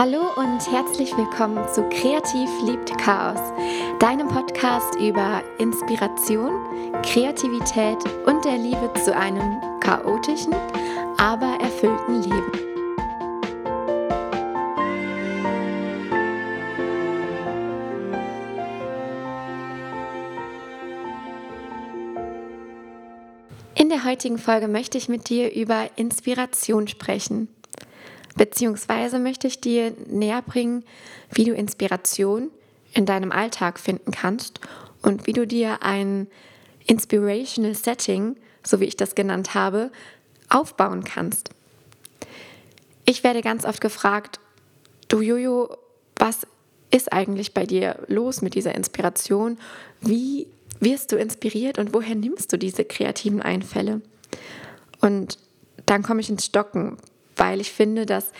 Hallo und herzlich willkommen zu Kreativ liebt Chaos, deinem Podcast über Inspiration, Kreativität und der Liebe zu einem chaotischen, aber erfüllten Leben. In der heutigen Folge möchte ich mit dir über Inspiration sprechen. Beziehungsweise möchte ich dir näher bringen, wie du Inspiration in deinem Alltag finden kannst und wie du dir ein Inspirational Setting, so wie ich das genannt habe, aufbauen kannst. Ich werde ganz oft gefragt, du Jojo, was ist eigentlich bei dir los mit dieser Inspiration? Wie wirst du inspiriert und woher nimmst du diese kreativen Einfälle? Und dann komme ich ins Stocken, weil ich finde, dass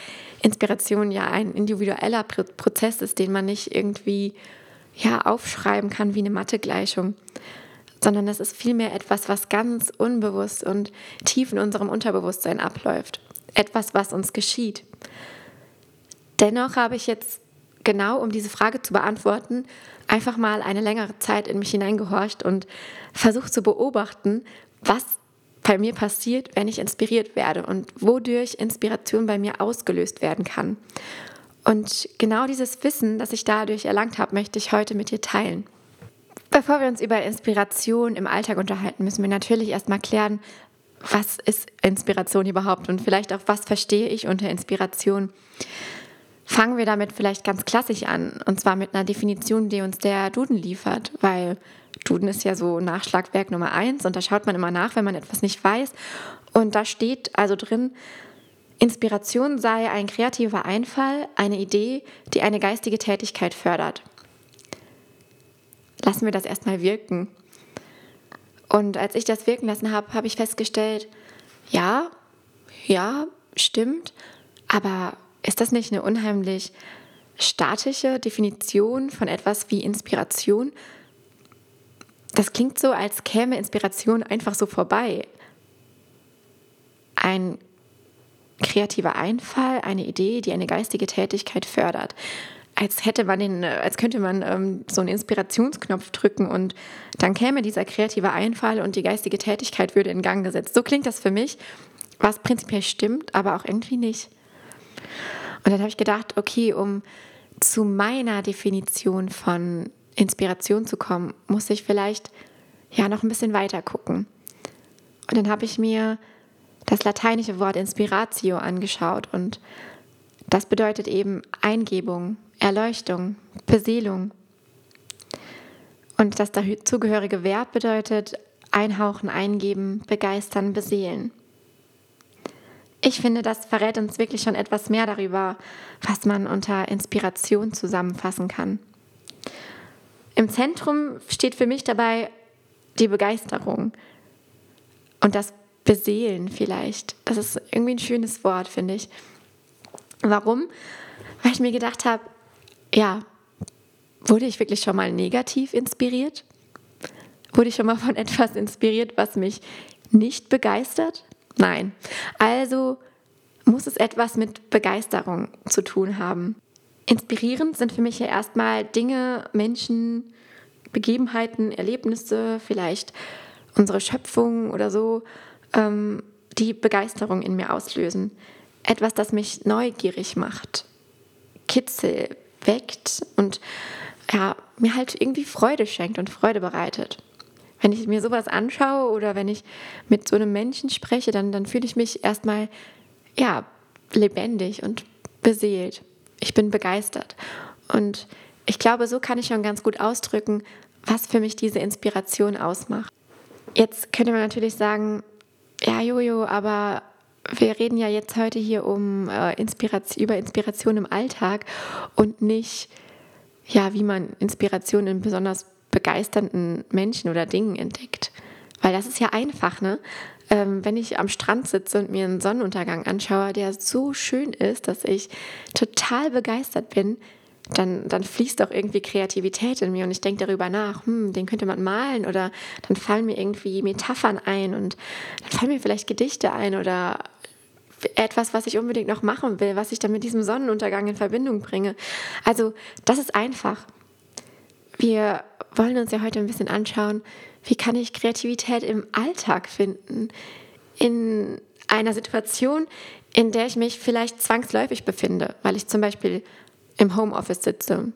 Inspiration ja ein individueller Prozess ist, den man nicht irgendwie ja, aufschreiben kann wie eine Mathegleichung, sondern das ist vielmehr etwas, was ganz unbewusst und tief in unserem Unterbewusstsein abläuft. Etwas, was uns geschieht. Dennoch habe ich jetzt genau, um diese Frage zu beantworten, einfach mal eine längere Zeit in mich hineingehorcht und versucht zu beobachten, was bei mir passiert, wenn ich inspiriert werde und wodurch Inspiration bei mir ausgelöst werden kann. Und genau dieses Wissen, das ich dadurch erlangt habe, möchte ich heute mit dir teilen. Bevor wir uns über Inspiration im Alltag unterhalten, müssen wir natürlich erstmal klären, was ist Inspiration überhaupt und vielleicht auch, was verstehe ich unter Inspiration. Fangen wir damit vielleicht ganz klassisch an, und zwar mit einer Definition, die uns der Duden liefert, weil Duden ist ja so Nachschlagwerk Nummer eins und da schaut man immer nach, wenn man etwas nicht weiß. Und da steht also drin, Inspiration sei ein kreativer Einfall, eine Idee, die eine geistige Tätigkeit fördert. Lassen wir das erstmal wirken. Und als ich das wirken lassen habe, habe ich festgestellt, ja, ja, stimmt, aber ist das nicht eine unheimlich statische Definition von etwas wie Inspiration? Das klingt so, als käme Inspiration einfach so vorbei. Ein kreativer Einfall, eine Idee, die eine geistige Tätigkeit fördert. Als hätte man den, als könnte man ähm, so einen Inspirationsknopf drücken und dann käme dieser kreative Einfall und die geistige Tätigkeit würde in Gang gesetzt. So klingt das für mich, was prinzipiell stimmt, aber auch irgendwie nicht. Und dann habe ich gedacht, okay, um zu meiner Definition von Inspiration zu kommen, muss ich vielleicht ja noch ein bisschen weiter gucken. Und dann habe ich mir das lateinische Wort Inspiratio angeschaut und das bedeutet eben Eingebung, Erleuchtung, Beseelung. Und das dazugehörige Verb bedeutet einhauchen, eingeben, begeistern, beseelen. Ich finde, das verrät uns wirklich schon etwas mehr darüber, was man unter Inspiration zusammenfassen kann. Im Zentrum steht für mich dabei die Begeisterung und das Beseelen vielleicht. Das ist irgendwie ein schönes Wort, finde ich. Warum? Weil ich mir gedacht habe, ja, wurde ich wirklich schon mal negativ inspiriert? Wurde ich schon mal von etwas inspiriert, was mich nicht begeistert? Nein. Also muss es etwas mit Begeisterung zu tun haben. Inspirierend sind für mich ja erstmal Dinge, Menschen, Begebenheiten, Erlebnisse, vielleicht unsere Schöpfung oder so, ähm, die Begeisterung in mir auslösen. Etwas, das mich neugierig macht, Kitzel weckt und ja, mir halt irgendwie Freude schenkt und Freude bereitet. Wenn ich mir sowas anschaue oder wenn ich mit so einem Menschen spreche, dann, dann fühle ich mich erstmal ja, lebendig und beseelt ich bin begeistert. Und ich glaube, so kann ich schon ganz gut ausdrücken, was für mich diese Inspiration ausmacht. Jetzt könnte man natürlich sagen, ja, Jojo, aber wir reden ja jetzt heute hier um äh, Inspiration, über Inspiration im Alltag und nicht, ja, wie man Inspiration in besonders begeisternden Menschen oder Dingen entdeckt. Weil das ist ja einfach, ne? Ähm, wenn ich am Strand sitze und mir einen Sonnenuntergang anschaue, der so schön ist, dass ich total begeistert bin, dann, dann fließt auch irgendwie Kreativität in mir und ich denke darüber nach, hm, den könnte man malen oder dann fallen mir irgendwie Metaphern ein und dann fallen mir vielleicht Gedichte ein oder etwas, was ich unbedingt noch machen will, was ich dann mit diesem Sonnenuntergang in Verbindung bringe. Also das ist einfach. Wir wollen uns ja heute ein bisschen anschauen, wie kann ich Kreativität im Alltag finden, in einer Situation, in der ich mich vielleicht zwangsläufig befinde, weil ich zum Beispiel im Homeoffice sitze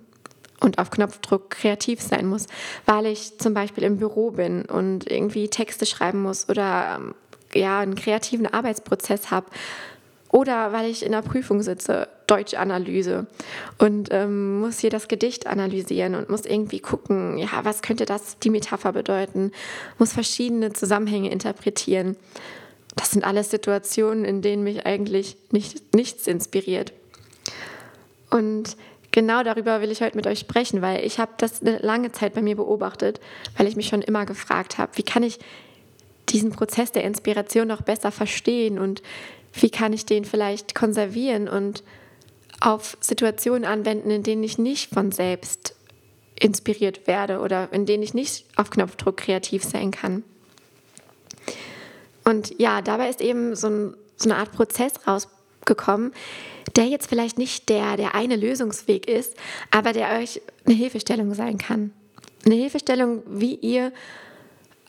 und auf Knopfdruck kreativ sein muss, weil ich zum Beispiel im Büro bin und irgendwie Texte schreiben muss oder ähm, ja, einen kreativen Arbeitsprozess habe oder weil ich in der Prüfung sitze, Deutschanalyse und ähm, muss hier das Gedicht analysieren und muss irgendwie gucken, ja, was könnte das die Metapher bedeuten, muss verschiedene Zusammenhänge interpretieren. Das sind alles Situationen, in denen mich eigentlich nicht, nichts inspiriert. Und genau darüber will ich heute mit euch sprechen, weil ich habe das eine lange Zeit bei mir beobachtet, weil ich mich schon immer gefragt habe, wie kann ich diesen Prozess der Inspiration noch besser verstehen und wie kann ich den vielleicht konservieren und auf Situationen anwenden, in denen ich nicht von selbst inspiriert werde oder in denen ich nicht auf Knopfdruck kreativ sein kann. Und ja, dabei ist eben so, ein, so eine Art Prozess rausgekommen, der jetzt vielleicht nicht der, der eine Lösungsweg ist, aber der euch eine Hilfestellung sein kann. Eine Hilfestellung, wie ihr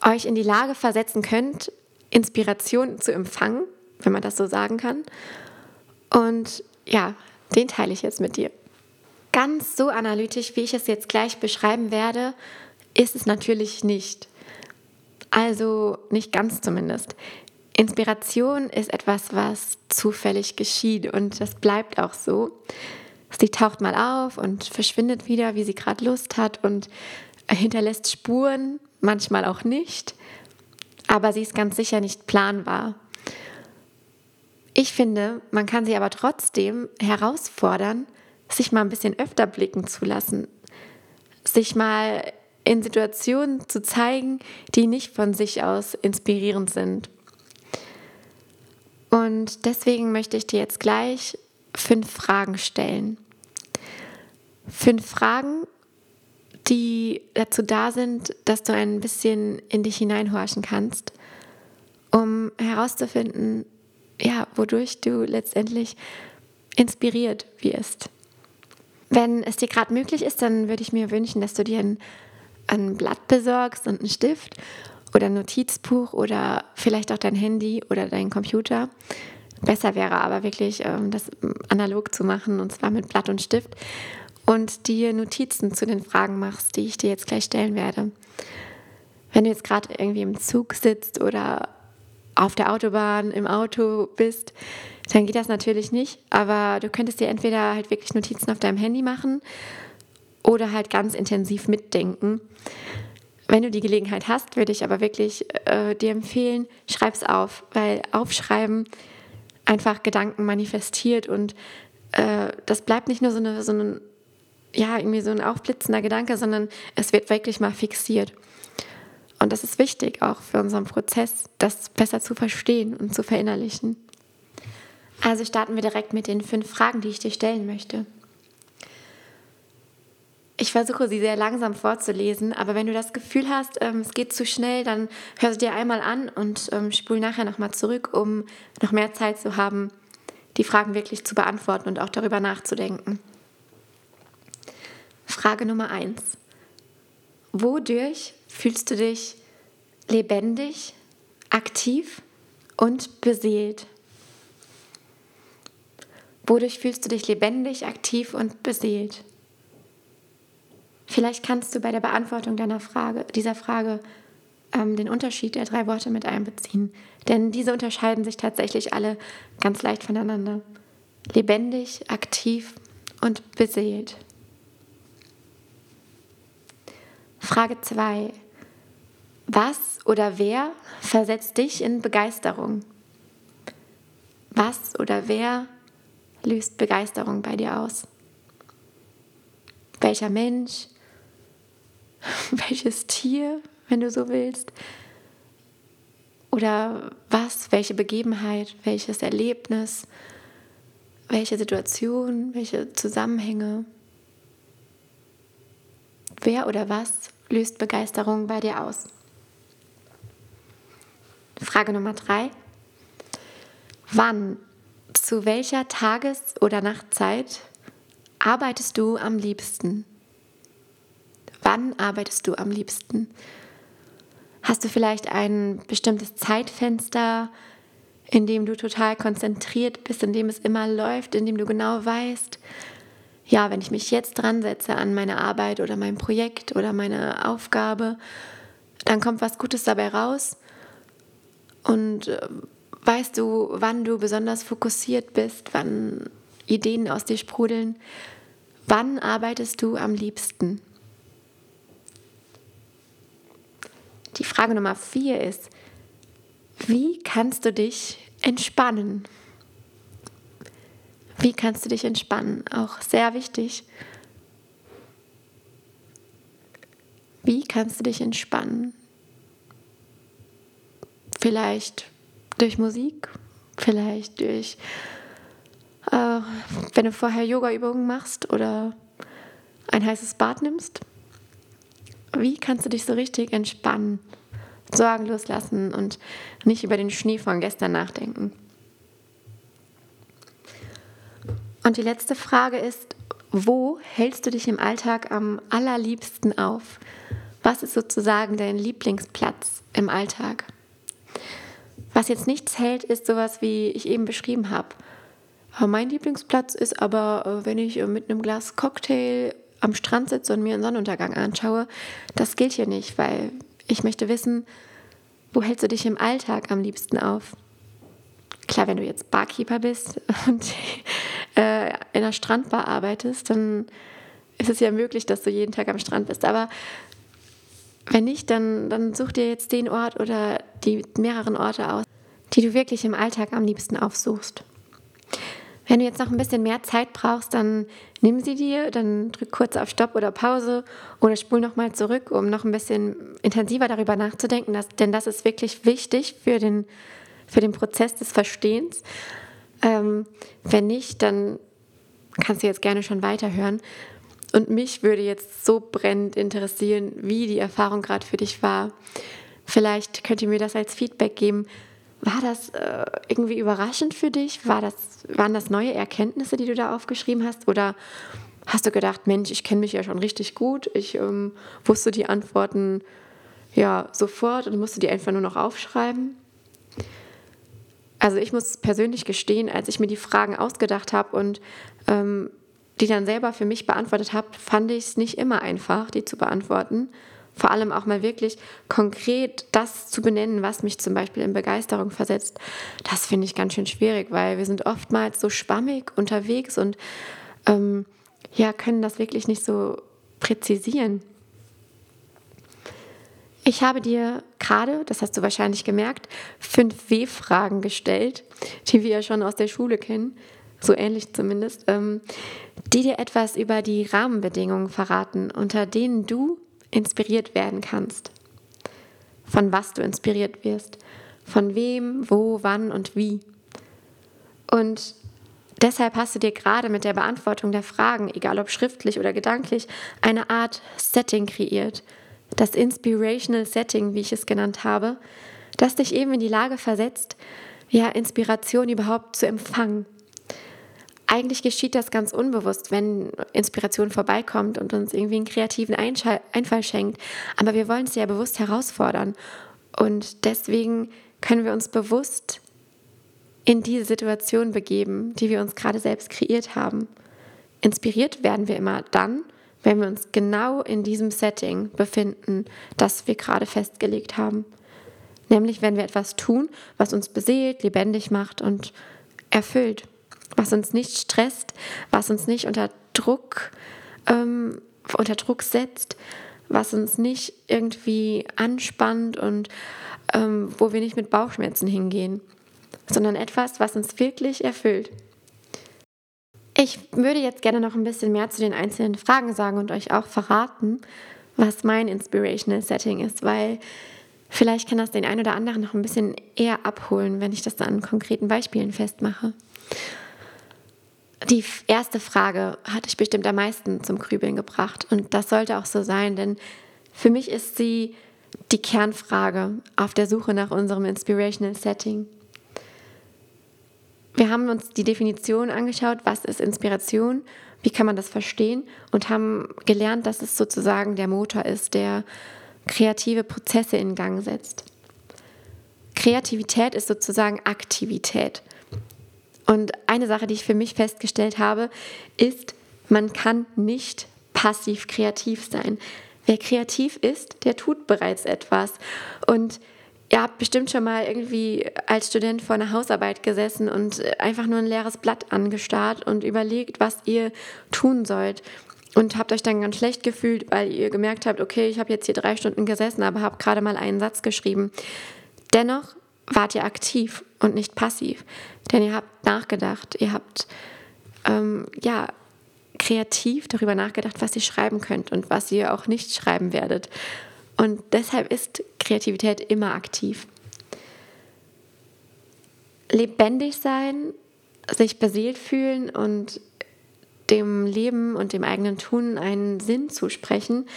euch in die Lage versetzen könnt, Inspiration zu empfangen, wenn man das so sagen kann. Und ja, den teile ich jetzt mit dir. Ganz so analytisch, wie ich es jetzt gleich beschreiben werde, ist es natürlich nicht. Also nicht ganz zumindest. Inspiration ist etwas, was zufällig geschieht und das bleibt auch so. Sie taucht mal auf und verschwindet wieder, wie sie gerade Lust hat und hinterlässt Spuren, manchmal auch nicht, aber sie ist ganz sicher nicht planbar. Ich finde, man kann sie aber trotzdem herausfordern, sich mal ein bisschen öfter blicken zu lassen, sich mal in Situationen zu zeigen, die nicht von sich aus inspirierend sind. Und deswegen möchte ich dir jetzt gleich fünf Fragen stellen. Fünf Fragen, die dazu da sind, dass du ein bisschen in dich hineinhorchen kannst, um herauszufinden, ja, wodurch du letztendlich inspiriert wirst. Wenn es dir gerade möglich ist, dann würde ich mir wünschen, dass du dir ein, ein Blatt besorgst und einen Stift oder ein Notizbuch oder vielleicht auch dein Handy oder dein Computer. Besser wäre aber wirklich, ähm, das analog zu machen und zwar mit Blatt und Stift und dir Notizen zu den Fragen machst, die ich dir jetzt gleich stellen werde. Wenn du jetzt gerade irgendwie im Zug sitzt oder auf der Autobahn, im Auto bist, dann geht das natürlich nicht. Aber du könntest dir entweder halt wirklich Notizen auf deinem Handy machen oder halt ganz intensiv mitdenken. Wenn du die Gelegenheit hast, würde ich aber wirklich äh, dir empfehlen, schreib es auf, weil Aufschreiben einfach Gedanken manifestiert und äh, das bleibt nicht nur so, eine, so ein, ja, irgendwie so ein aufblitzender Gedanke, sondern es wird wirklich mal fixiert. Und das ist wichtig auch für unseren Prozess, das besser zu verstehen und zu verinnerlichen. Also starten wir direkt mit den fünf Fragen, die ich dir stellen möchte. Ich versuche sie sehr langsam vorzulesen, aber wenn du das Gefühl hast, ähm, es geht zu schnell, dann hör sie dir einmal an und ähm, spul nachher nochmal zurück, um noch mehr Zeit zu haben, die Fragen wirklich zu beantworten und auch darüber nachzudenken. Frage Nummer eins. Wodurch fühlst du dich lebendig, aktiv und beseelt? Wodurch fühlst du dich lebendig, aktiv und beseelt? Vielleicht kannst du bei der Beantwortung deiner Frage, dieser Frage ähm, den Unterschied der drei Worte mit einbeziehen. Denn diese unterscheiden sich tatsächlich alle ganz leicht voneinander. Lebendig, aktiv und beseelt. Frage 2. Was oder wer versetzt dich in Begeisterung? Was oder wer löst Begeisterung bei dir aus? Welcher Mensch, welches Tier, wenn du so willst, oder was, welche Begebenheit, welches Erlebnis, welche Situation, welche Zusammenhänge, wer oder was löst Begeisterung bei dir aus? Frage Nummer drei. Wann Zu welcher Tages- oder Nachtzeit arbeitest du am liebsten? Wann arbeitest du am liebsten? Hast du vielleicht ein bestimmtes Zeitfenster, in dem du total konzentriert bist, in dem es immer läuft, in dem du genau weißt, ja, wenn ich mich jetzt dran setze an meine Arbeit oder mein Projekt oder meine Aufgabe, dann kommt was Gutes dabei raus. Und äh, weißt du, wann du besonders fokussiert bist, wann Ideen aus dir sprudeln? Wann arbeitest du am liebsten? Die Frage Nummer vier ist, wie kannst du dich entspannen? Wie kannst du dich entspannen? Auch sehr wichtig. Wie kannst du dich entspannen? Vielleicht durch Musik, vielleicht durch, äh, wenn du vorher Yoga-Übungen machst oder ein heißes Bad nimmst. Wie kannst du dich so richtig entspannen, Sorgen loslassen und nicht über den Schnee von gestern nachdenken? Und die letzte Frage ist, wo hältst du dich im Alltag am allerliebsten auf? Was ist sozusagen dein Lieblingsplatz im Alltag? Was jetzt nichts hält, ist sowas, wie ich eben beschrieben habe. Mein Lieblingsplatz ist aber, äh, wenn ich äh, mit einem Glas Cocktail am Strand sitze und mir einen Sonnenuntergang anschaue. Das gilt hier nicht, weil ich möchte wissen, wo hältst du dich im Alltag am liebsten auf? Klar, wenn du jetzt Barkeeper bist und äh, in einer Strandbar arbeitest, dann ist es ja möglich, dass du jeden Tag am Strand bist. Aber wenn nicht, dann, dann such dir jetzt den Ort oder die mehreren Orte aus, die du wirklich im Alltag am liebsten aufsuchst. Wenn du jetzt noch ein bisschen mehr Zeit brauchst, dann nimm sie dir, dann drück kurz auf Stopp oder Pause oder spul nochmal zurück, um noch ein bisschen intensiver darüber nachzudenken, dass, denn das ist wirklich wichtig für den, für den Prozess des Verstehens. Ähm, wenn nicht, dann kannst du jetzt gerne schon weiterhören. Und mich würde jetzt so brennend interessieren, wie die Erfahrung gerade für dich war. Vielleicht könnt ihr mir das als Feedback geben. War das äh, irgendwie überraschend für dich? War das, waren das neue Erkenntnisse, die du da aufgeschrieben hast? Oder hast du gedacht, Mensch, ich kenne mich ja schon richtig gut, ich ähm, wusste die Antworten ja sofort und musste die einfach nur noch aufschreiben? Also ich muss persönlich gestehen, als ich mir die Fragen ausgedacht habe und ähm, die dann selber für mich beantwortet habe, fand ich es nicht immer einfach, die zu beantworten. Vor allem auch mal wirklich konkret das zu benennen, was mich zum Beispiel in Begeisterung versetzt. Das finde ich ganz schön schwierig, weil wir sind oftmals so schwammig unterwegs und ähm, ja, können das wirklich nicht so präzisieren. Ich habe dir gerade, das hast du wahrscheinlich gemerkt, fünf W-Fragen gestellt, die wir ja schon aus der Schule kennen, so ähnlich zumindest, ähm, die dir etwas über die Rahmenbedingungen verraten, unter denen du inspiriert werden kannst. Von was du inspiriert wirst, von wem, wo, wann und wie. Und deshalb hast du dir gerade mit der Beantwortung der Fragen, egal ob schriftlich oder gedanklich, eine Art Setting kreiert – das Inspirational Setting, wie ich es genannt habe, das dich eben in die Lage versetzt, ja, Inspiration überhaupt zu empfangen. Eigentlich geschieht das ganz unbewusst, wenn Inspiration vorbeikommt und uns irgendwie einen kreativen Einfall schenkt. Aber wir wollen es ja bewusst herausfordern. Und deswegen können wir uns bewusst in diese Situation begeben, die wir uns gerade selbst kreiert haben. Inspiriert werden wir immer dann, wenn wir uns genau in diesem Setting befinden, das wir gerade festgelegt haben. Nämlich wenn wir etwas tun, was uns beseelt, lebendig macht und erfüllt, was uns nicht stresst, was uns nicht unter Druck, ähm, unter Druck setzt, was uns nicht irgendwie anspannt und ähm, wo wir nicht mit Bauchschmerzen hingehen, sondern etwas, was uns wirklich erfüllt. Ich würde jetzt gerne noch ein bisschen mehr zu den einzelnen Fragen sagen und euch auch verraten, was mein Inspirational Setting ist, weil vielleicht kann das den einen oder anderen noch ein bisschen eher abholen, wenn ich das an konkreten Beispielen festmache. Die erste Frage hatte ich bestimmt am meisten zum Grübeln gebracht und das sollte auch so sein, denn für mich ist sie die Kernfrage auf der Suche nach unserem Inspirational Setting. wir haben uns die Definition angeschaut, was ist Inspiration, wie kann man das verstehen und haben gelernt, dass es sozusagen der Motor ist, der kreative Prozesse in Gang setzt. Kreativität ist sozusagen Aktivität. Und eine Sache, die ich für mich festgestellt habe, ist, man kann nicht passiv kreativ sein. Wer kreativ ist, der tut bereits etwas. Und Ihr habt bestimmt schon mal irgendwie als Student vor einer Hausarbeit gesessen und einfach nur ein leeres Blatt angestarrt und überlegt, was ihr tun sollt. Und habt euch dann ganz schlecht gefühlt, weil ihr gemerkt habt, okay, ich habe jetzt hier drei Stunden gesessen, aber habe gerade mal einen Satz geschrieben. Dennoch wart ihr aktiv und nicht passiv, denn ihr habt nachgedacht, ihr habt ähm, ja kreativ darüber nachgedacht, was ihr schreiben könnt und was ihr auch nicht schreiben werdet. Und deshalb ist Kreativität immer aktiv. Lebendig sein, sich beseelt fühlen und dem Leben und dem eigenen Tun einen Sinn zusprechen,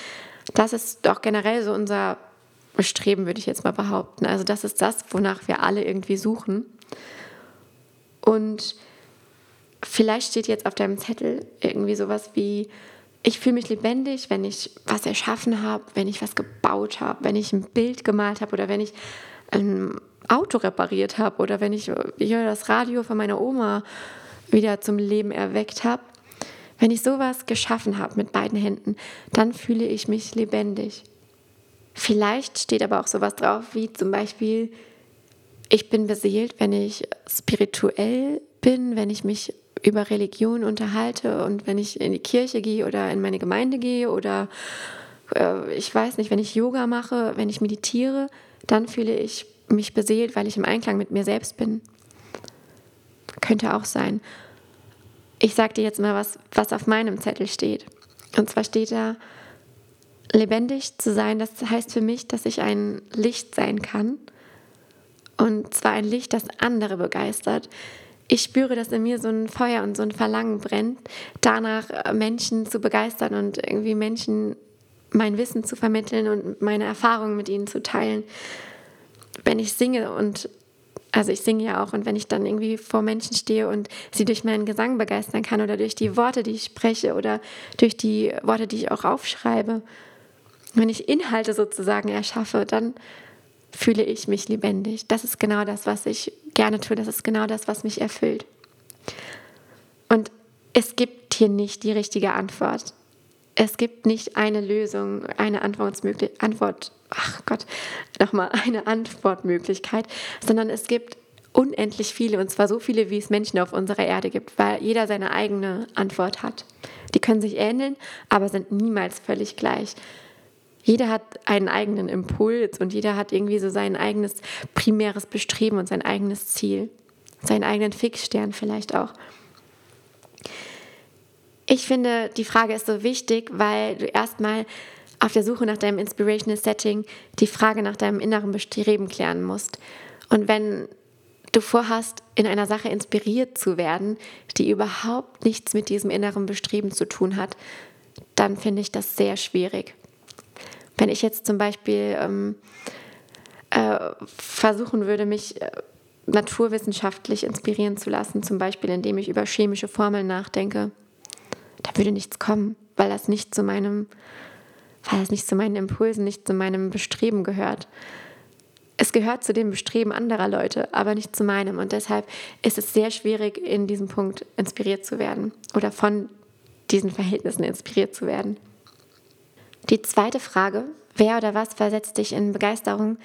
das ist doch generell so unser Bestreben, würde ich jetzt mal behaupten. Also das ist das, wonach wir alle irgendwie suchen. Und vielleicht steht jetzt auf deinem Zettel irgendwie sowas wie ich fühle mich lebendig, wenn ich was erschaffen habe, wenn ich was gebaut habe, wenn ich ein Bild gemalt habe oder wenn ich ein Auto repariert habe oder wenn ich hier das Radio von meiner Oma wieder zum Leben erweckt habe. Wenn ich sowas geschaffen habe mit beiden Händen, dann fühle ich mich lebendig. Vielleicht steht aber auch sowas drauf wie zum Beispiel, ich bin beseelt, wenn ich spirituell bin, wenn ich mich über Religion unterhalte und wenn ich in die Kirche gehe oder in meine Gemeinde gehe oder äh, ich weiß nicht, wenn ich Yoga mache, wenn ich meditiere, dann fühle ich mich beseelt, weil ich im Einklang mit mir selbst bin. Könnte auch sein. Ich sage dir jetzt mal was, was auf meinem Zettel steht. Und zwar steht da, lebendig zu sein, das heißt für mich, dass ich ein Licht sein kann. Und zwar ein Licht, das andere begeistert, ich spüre, dass in mir so ein Feuer und so ein Verlangen brennt, danach äh, Menschen zu begeistern und irgendwie Menschen mein Wissen zu vermitteln und meine Erfahrungen mit ihnen zu teilen. Wenn ich singe und also ich singe ja auch und wenn ich dann irgendwie vor Menschen stehe und sie durch meinen Gesang begeistern kann oder durch die Worte, die ich spreche oder durch die Worte, die ich auch aufschreibe, wenn ich Inhalte sozusagen erschaffe, dann fühle ich mich lebendig. Das ist genau das, was ich gerne tue. Das ist genau das, was mich erfüllt. Und es gibt hier nicht die richtige Antwort. Es gibt nicht eine Lösung, eine Antwortmöglichkeit, Antwort, ach Gott, nochmal eine Antwortmöglichkeit, sondern es gibt unendlich viele, und zwar so viele, wie es Menschen auf unserer Erde gibt, weil jeder seine eigene Antwort hat. Die können sich ähneln, aber sind niemals völlig gleich jeder hat einen eigenen Impuls und jeder hat irgendwie so sein eigenes primäres Bestreben und sein eigenes Ziel, seinen eigenen Fixstern vielleicht auch. Ich finde, die Frage ist so wichtig, weil du erstmal auf der Suche nach deinem Inspirational Setting die Frage nach deinem inneren Bestreben klären musst. Und wenn du vorhast, in einer Sache inspiriert zu werden, die überhaupt nichts mit diesem inneren Bestreben zu tun hat, dann finde ich das sehr schwierig. Wenn ich jetzt zum Beispiel ähm, äh, versuchen würde, mich äh, naturwissenschaftlich inspirieren zu lassen, zum Beispiel indem ich über chemische Formeln nachdenke, da würde nichts kommen, weil das nicht zu meinem, weil das nicht zu meinen Impulsen, nicht zu meinem Bestreben gehört. Es gehört zu dem Bestreben anderer Leute, aber nicht zu meinem. Und deshalb ist es sehr schwierig, in diesem Punkt inspiriert zu werden oder von diesen Verhältnissen inspiriert zu werden. Die zweite Frage, wer oder was versetzt dich in Begeisterung,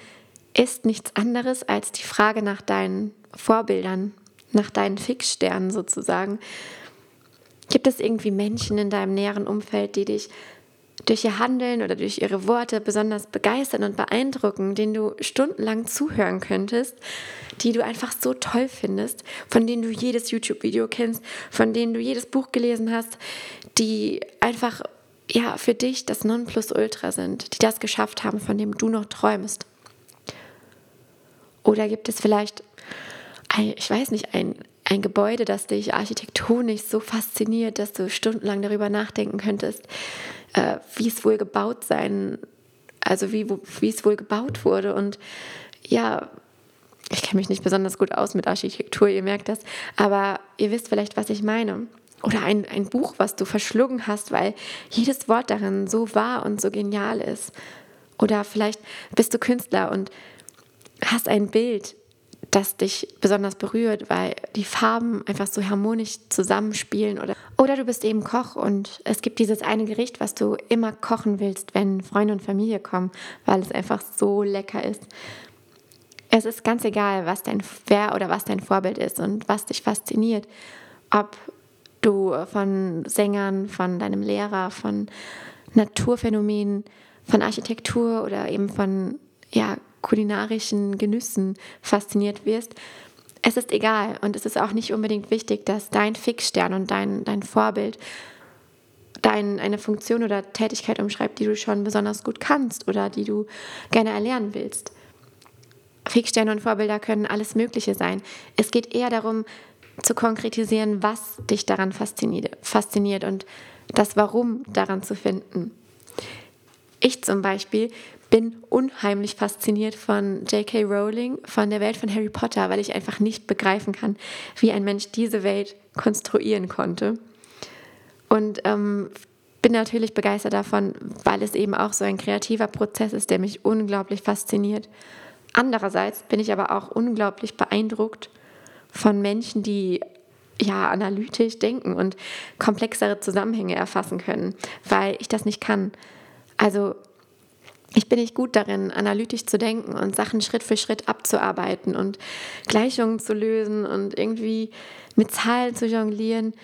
ist nichts anderes als die Frage nach deinen Vorbildern, nach deinen Fixsternen sozusagen. Gibt es irgendwie Menschen in deinem näheren Umfeld, die dich durch ihr Handeln oder durch ihre Worte besonders begeistern und beeindrucken, denen du stundenlang zuhören könntest, die du einfach so toll findest, von denen du jedes YouTube-Video kennst, von denen du jedes Buch gelesen hast, die einfach ja, für dich das Nonplusultra sind, die das geschafft haben, von dem du noch träumst? Oder gibt es vielleicht, ein, ich weiß nicht, ein, ein Gebäude, das dich architektonisch so fasziniert, dass du stundenlang darüber nachdenken könntest, äh, wie es wohl gebaut sein, also wie, wie es wohl gebaut wurde und ja, ich kenne mich nicht besonders gut aus mit Architektur, ihr merkt das, aber ihr wisst vielleicht, was ich meine. Oder ein, ein Buch, was du verschlungen hast, weil jedes Wort darin so wahr und so genial ist. Oder vielleicht bist du Künstler und hast ein Bild, das dich besonders berührt, weil die Farben einfach so harmonisch zusammenspielen. Oder, oder du bist eben Koch und es gibt dieses eine Gericht, was du immer kochen willst, wenn Freunde und Familie kommen, weil es einfach so lecker ist. Es ist ganz egal, was dein, wer oder was dein Vorbild ist und was dich fasziniert. Ob du von Sängern, von deinem Lehrer, von Naturphänomenen, von Architektur oder eben von ja, kulinarischen Genüssen fasziniert wirst. Es ist egal und es ist auch nicht unbedingt wichtig, dass dein Fixstern und dein, dein Vorbild dein, eine Funktion oder Tätigkeit umschreibt, die du schon besonders gut kannst oder die du gerne erlernen willst. Fixsterne und Vorbilder können alles Mögliche sein. Es geht eher darum, zu konkretisieren, was dich daran fasziniert, und das Warum daran zu finden. Ich zum Beispiel bin unheimlich fasziniert von J.K. Rowling, von der Welt von Harry Potter, weil ich einfach nicht begreifen kann, wie ein Mensch diese Welt konstruieren konnte. Und ähm, bin natürlich begeistert davon, weil es eben auch so ein kreativer Prozess ist, der mich unglaublich fasziniert. Andererseits bin ich aber auch unglaublich beeindruckt von Menschen, die ja analytisch denken und komplexere Zusammenhänge erfassen können, weil ich das nicht kann. Also ich bin nicht gut darin, analytisch zu denken und Sachen Schritt für Schritt abzuarbeiten und Gleichungen zu lösen und irgendwie mit Zahlen zu jonglieren.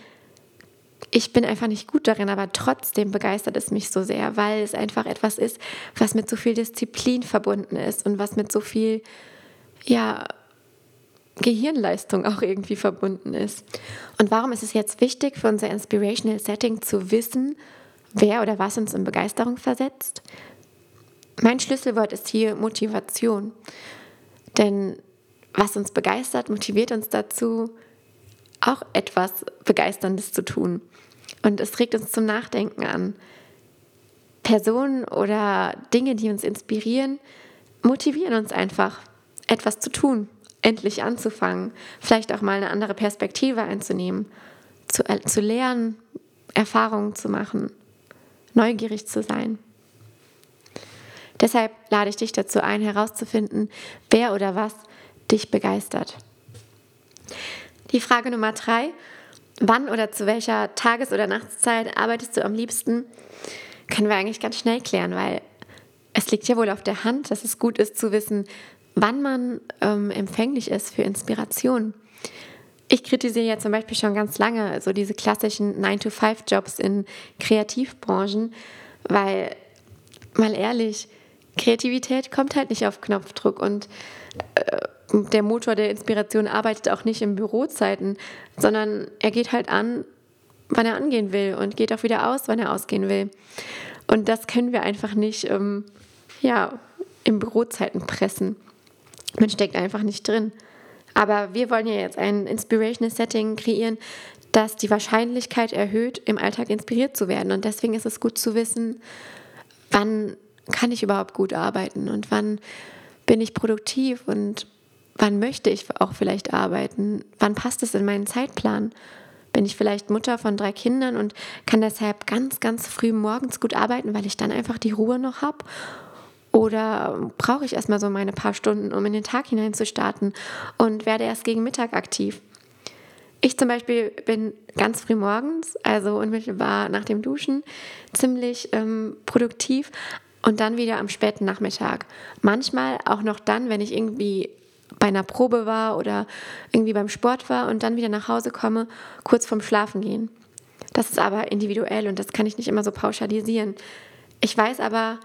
Ich bin einfach nicht gut darin, aber trotzdem begeistert es mich so sehr, weil es einfach etwas ist, was mit so viel Disziplin verbunden ist und was mit so viel, ja, Gehirnleistung auch irgendwie verbunden ist. Und warum ist es jetzt wichtig für unser Inspirational Setting zu wissen, wer oder was uns in Begeisterung versetzt? Mein Schlüsselwort ist hier Motivation. Denn was uns begeistert, motiviert uns dazu, auch etwas Begeisterndes zu tun. Und es regt uns zum Nachdenken an. Personen oder Dinge, die uns inspirieren, motivieren uns einfach, etwas zu tun, endlich anzufangen, vielleicht auch mal eine andere Perspektive einzunehmen, zu, äh, zu lernen, Erfahrungen zu machen, neugierig zu sein. Deshalb lade ich dich dazu ein, herauszufinden, wer oder was dich begeistert. Die Frage Nummer drei, wann oder zu welcher Tages- oder Nachtszeit arbeitest du am liebsten, können wir eigentlich ganz schnell klären, weil es liegt ja wohl auf der Hand, dass es gut ist zu wissen, wann man ähm, empfänglich ist für Inspiration. Ich kritisiere ja zum Beispiel schon ganz lange so diese klassischen 9-to-5-Jobs in Kreativbranchen, weil, mal ehrlich, Kreativität kommt halt nicht auf Knopfdruck und äh, der Motor der Inspiration arbeitet auch nicht in Bürozeiten, sondern er geht halt an, wann er angehen will und geht auch wieder aus, wann er ausgehen will. Und das können wir einfach nicht ähm, ja, in Bürozeiten pressen. Man steckt einfach nicht drin. Aber wir wollen ja jetzt ein Inspirational Setting kreieren, das die Wahrscheinlichkeit erhöht, im Alltag inspiriert zu werden. Und deswegen ist es gut zu wissen, wann kann ich überhaupt gut arbeiten und wann bin ich produktiv und wann möchte ich auch vielleicht arbeiten, wann passt es in meinen Zeitplan. Bin ich vielleicht Mutter von drei Kindern und kann deshalb ganz, ganz früh morgens gut arbeiten, weil ich dann einfach die Ruhe noch habe? Oder brauche ich erstmal so meine paar Stunden, um in den Tag hinein zu starten und werde erst gegen Mittag aktiv? Ich zum Beispiel bin ganz früh morgens, also unmittelbar nach dem Duschen, ziemlich ähm, produktiv, und dann wieder am späten Nachmittag. Manchmal auch noch dann, wenn ich irgendwie bei einer Probe war oder irgendwie beim Sport war und dann wieder nach Hause komme, kurz vorm Schlafen gehen. Das ist aber individuell und das kann ich nicht immer so pauschalisieren. Ich weiß aber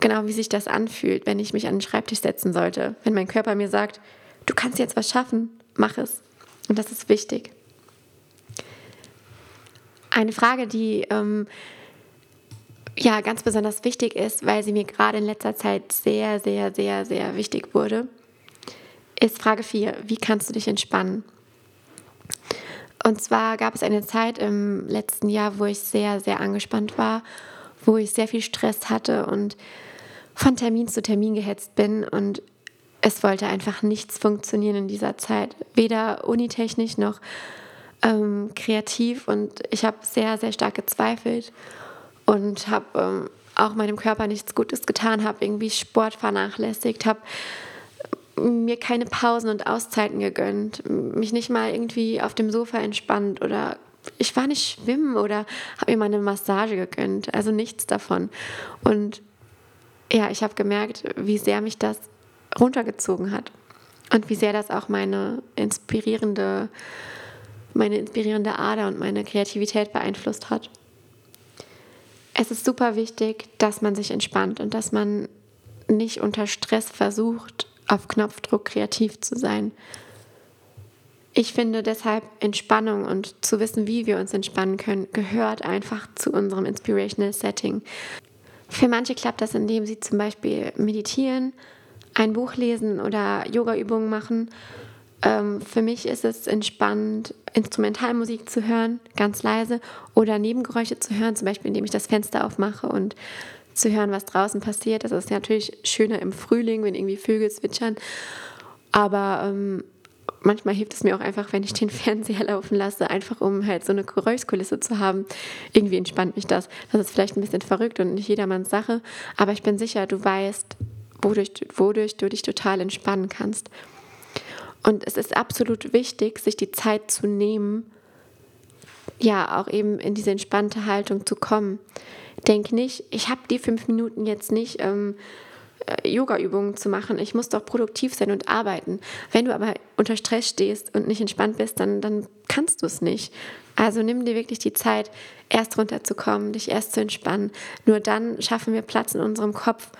genau, wie sich das anfühlt, wenn ich mich an den Schreibtisch setzen sollte. Wenn mein Körper mir sagt, du kannst jetzt was schaffen, mach es. Und das ist wichtig. Eine Frage, die ähm, ja ganz besonders wichtig ist, weil sie mir gerade in letzter Zeit sehr, sehr, sehr, sehr wichtig wurde, ist Frage 4. Wie kannst du dich entspannen? Und zwar gab es eine Zeit im letzten Jahr, wo ich sehr, sehr angespannt war, wo ich sehr viel Stress hatte und von Termin zu Termin gehetzt bin und es wollte einfach nichts funktionieren in dieser Zeit. Weder unitechnisch noch ähm, kreativ. Und ich habe sehr, sehr stark gezweifelt und habe ähm, auch meinem Körper nichts Gutes getan, habe irgendwie Sport vernachlässigt, habe mir keine Pausen und Auszeiten gegönnt, mich nicht mal irgendwie auf dem Sofa entspannt oder ich war nicht schwimmen oder habe mir mal eine Massage gegönnt. Also nichts davon. Und ja, ich habe gemerkt, wie sehr mich das runtergezogen hat und wie sehr das auch meine inspirierende, meine inspirierende Ader und meine Kreativität beeinflusst hat. Es ist super wichtig, dass man sich entspannt und dass man nicht unter Stress versucht, auf Knopfdruck kreativ zu sein. Ich finde deshalb Entspannung und zu wissen, wie wir uns entspannen können, gehört einfach zu unserem Inspirational Setting. Für manche klappt das, indem sie zum Beispiel meditieren, ein Buch lesen oder Yoga-Übungen machen. Ähm, für mich ist es entspannend, Instrumentalmusik zu hören, ganz leise, oder Nebengeräusche zu hören, zum Beispiel indem ich das Fenster aufmache und zu hören, was draußen passiert. Das ist natürlich schöner im Frühling, wenn irgendwie Vögel zwitschern. Aber ähm, manchmal hilft es mir auch einfach, wenn ich den Fernseher laufen lasse, einfach um halt so eine Geräuschkulisse zu haben. Irgendwie entspannt mich das. Das ist vielleicht ein bisschen verrückt und nicht jedermanns Sache, aber ich bin sicher, du weißt, wodurch, wodurch du dich total entspannen kannst. Und es ist absolut wichtig, sich die Zeit zu nehmen, ja, auch eben in diese entspannte Haltung zu kommen. Denk nicht, ich habe die fünf Minuten jetzt nicht. Ähm, äh, Yoga-Übungen zu machen. Ich muss doch produktiv sein und arbeiten. Wenn du aber unter Stress stehst und nicht entspannt bist, dann, dann kannst du es nicht. Also nimm dir wirklich die Zeit, erst runterzukommen, dich erst zu entspannen. Nur dann schaffen wir Platz in unserem Kopf,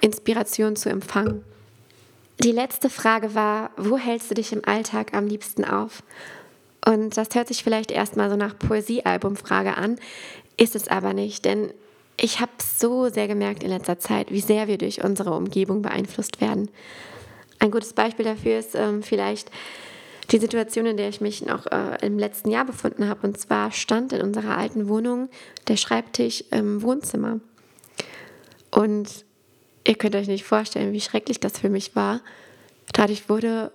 Inspiration zu empfangen. Die letzte Frage war, wo hältst du dich im Alltag am liebsten auf? Und das hört sich vielleicht erstmal so nach Poesiealbumfrage an, ist es aber nicht, denn ich habe so sehr gemerkt in letzter Zeit, wie sehr wir durch unsere Umgebung beeinflusst werden. Ein gutes Beispiel dafür ist ähm, vielleicht die Situation, in der ich mich noch äh, im letzten Jahr befunden habe. Und zwar stand in unserer alten Wohnung der Schreibtisch im Wohnzimmer. Und ihr könnt euch nicht vorstellen, wie schrecklich das für mich war. Dadurch wurde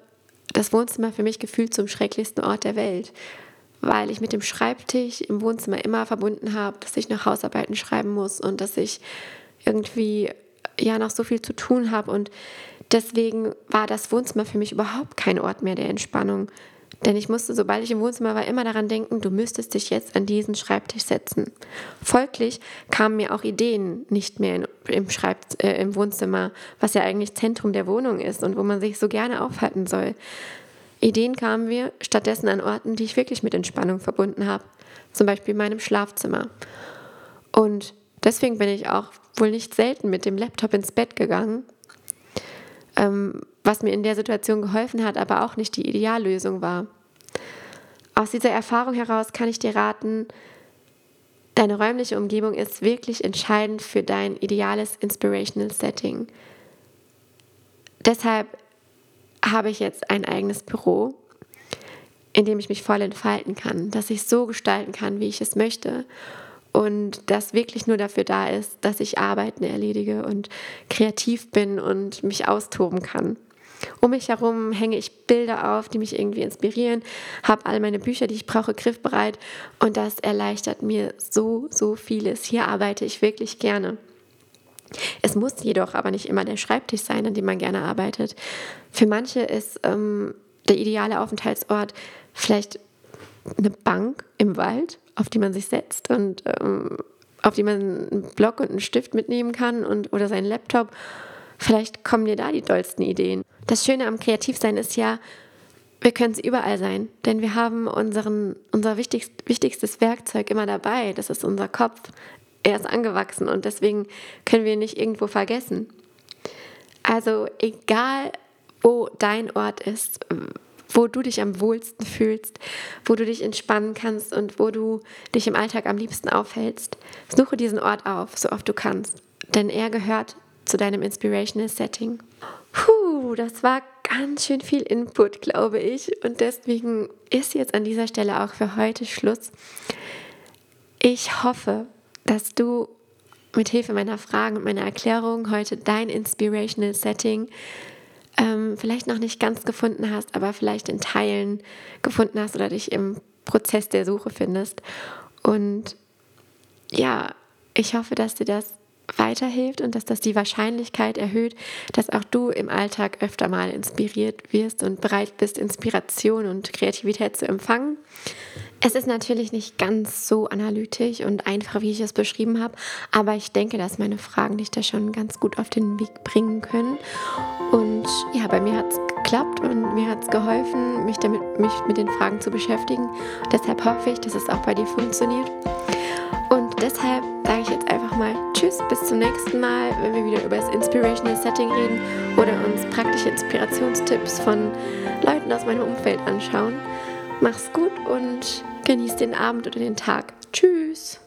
das Wohnzimmer für mich gefühlt zum schrecklichsten Ort der Welt weil ich mit dem Schreibtisch im Wohnzimmer immer verbunden habe, dass ich noch Hausarbeiten schreiben muss und dass ich irgendwie ja noch so viel zu tun habe und deswegen war das Wohnzimmer für mich überhaupt kein Ort mehr der Entspannung. Denn ich musste, sobald ich im Wohnzimmer war, immer daran denken, du müsstest dich jetzt an diesen Schreibtisch setzen. Folglich kamen mir auch Ideen nicht mehr in, im, äh, im Wohnzimmer, was ja eigentlich Zentrum der Wohnung ist und wo man sich so gerne aufhalten soll. Ideen kamen mir stattdessen an Orten, die ich wirklich mit Entspannung verbunden habe, zum Beispiel meinem Schlafzimmer. Und deswegen bin ich auch wohl nicht selten mit dem Laptop ins Bett gegangen, ähm, was mir in der Situation geholfen hat, aber auch nicht die Ideallösung war. Aus dieser Erfahrung heraus kann ich dir raten, deine räumliche Umgebung ist wirklich entscheidend für dein ideales Inspirational Setting. Deshalb habe ich jetzt ein eigenes Büro, in dem ich mich voll entfalten kann, dass ich so gestalten kann, wie ich es möchte und das wirklich nur dafür da ist, dass ich Arbeiten erledige und kreativ bin und mich austoben kann. Um mich herum hänge ich Bilder auf, die mich irgendwie inspirieren, habe all meine Bücher, die ich brauche, griffbereit und das erleichtert mir so, so vieles. Hier arbeite ich wirklich gerne. Es muss jedoch aber nicht immer der Schreibtisch sein, an dem man gerne arbeitet. Für manche ist ähm, der ideale Aufenthaltsort vielleicht eine Bank im Wald, auf die man sich setzt und ähm, auf die man einen Block und einen Stift mitnehmen kann und, oder seinen Laptop. Vielleicht kommen dir da die dollsten Ideen. Das Schöne am Kreativsein ist ja, wir können es überall sein, denn wir haben unseren, unser wichtigst, wichtigstes Werkzeug immer dabei. Das ist unser Kopf er ist angewachsen und deswegen können wir ihn nicht irgendwo vergessen. Also egal, wo dein Ort ist, wo du dich am wohlsten fühlst, wo du dich entspannen kannst und wo du dich im Alltag am liebsten aufhältst, suche diesen Ort auf, so oft du kannst, denn er gehört zu deinem Inspirational Setting. Puh, das war ganz schön viel Input, glaube ich, und deswegen ist jetzt an dieser Stelle auch für heute Schluss. Ich hoffe, dass du mit Hilfe meiner Fragen und meiner Erklärung heute dein Inspirational Setting ähm, vielleicht noch nicht ganz gefunden hast, aber vielleicht in Teilen gefunden hast oder dich im Prozess der Suche findest. Und ja, ich hoffe, dass dir das weiterhilft und dass das die Wahrscheinlichkeit erhöht, dass auch du im Alltag öfter mal inspiriert wirst und bereit bist, Inspiration und Kreativität zu empfangen. Es ist natürlich nicht ganz so analytisch und einfach, wie ich es beschrieben habe, aber ich denke, dass meine Fragen dich da schon ganz gut auf den Weg bringen können. Und ja, bei mir hat es geklappt und mir hat es geholfen, mich damit mich mit den Fragen zu beschäftigen. Deshalb hoffe ich, dass es auch bei dir funktioniert. Und deshalb sage ich jetzt einfach mal Tschüss, bis zum nächsten Mal, wenn wir wieder über das Inspirational Setting reden oder uns praktische Inspirationstipps von Leuten aus meinem Umfeld anschauen. Mach's gut und genieß den Abend oder den Tag. Tschüss!